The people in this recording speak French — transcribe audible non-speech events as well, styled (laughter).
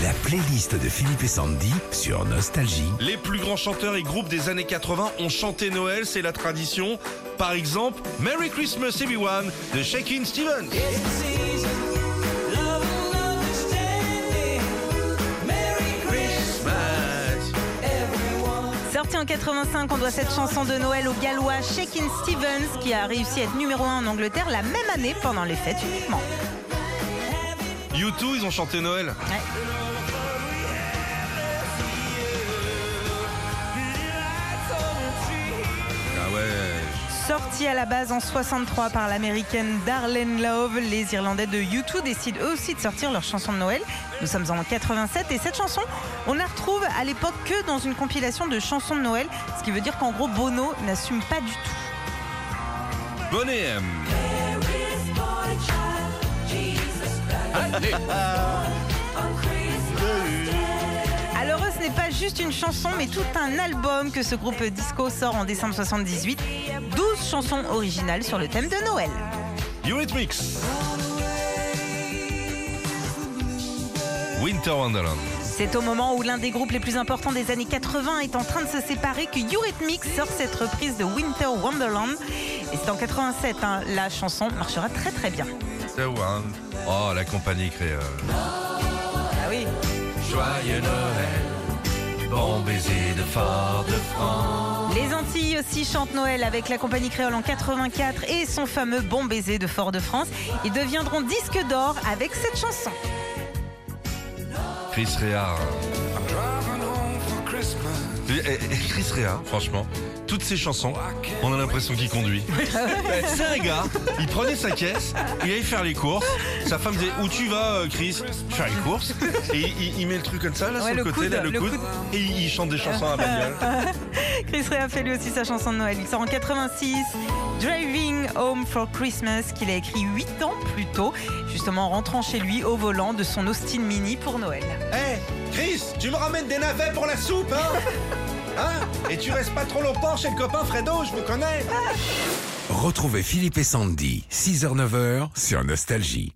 La playlist de Philippe et Sandy sur Nostalgie. Les plus grands chanteurs et groupes des années 80 ont chanté Noël, c'est la tradition. Par exemple, Merry Christmas Everyone de Shakin' Stevens. Sorti en 85, on doit cette chanson de Noël au gallois Shakin' Stevens qui a réussi à être numéro 1 en Angleterre la même année pendant les fêtes uniquement. U2, ils ont chanté Noël. Ah ouais. Sorti à la base en 63 par l'américaine Darlene Love, les Irlandais de U2 décident eux aussi de sortir leur chanson de Noël. Nous sommes en 87 et cette chanson, on la retrouve à l'époque que dans une compilation de chansons de Noël, ce qui veut dire qu'en gros Bono n'assume pas du tout. Bonnet Alors eux, ce n'est pas juste une chanson, mais tout un album que ce groupe disco sort en décembre 78. 12 chansons originales sur le thème de Noël. Eurythmics. Winter Wonderland. C'est au moment où l'un des groupes les plus importants des années 80 est en train de se séparer que Eurythmics sort cette reprise de Winter Wonderland. Et c'est en 87, hein, la chanson marchera très très bien. One. Oh, la compagnie créole. Ah oui. Joyeux Noël, bon baiser de Fort-de-France. Les Antilles aussi chantent Noël avec la compagnie créole en 84 et son fameux Bon baiser de Fort-de-France. Ils deviendront disque d'or avec cette chanson. Chris. Chris Rea, franchement, toutes ses chansons, on a l'impression qu'il conduit. C'est un gars, il prenait sa caisse, il allait faire les courses. Sa femme disait Où tu vas, euh, Chris Faire les courses. Et il, met le truc comme ça, là, Ouais, sur le, le côté, coude, là, le, le coude, coude. Et il, chante des chansons à bagnole. (laughs) Chris Rea fait lui aussi sa chanson de Noël. Il sort en 86, Driving Home for Christmas, qu'il a écrit 8 ans plus tôt, justement en rentrant chez lui au volant de son Austin Mini pour Noël. Hé, Chris, tu me ramènes des navets pour la soupe, hein (laughs) Hein Et tu restes pas trop longtemps chez le copain Fredo, je vous connais. Retrouvez Philippe et Sandy, 6h-9h sur Nostalgie.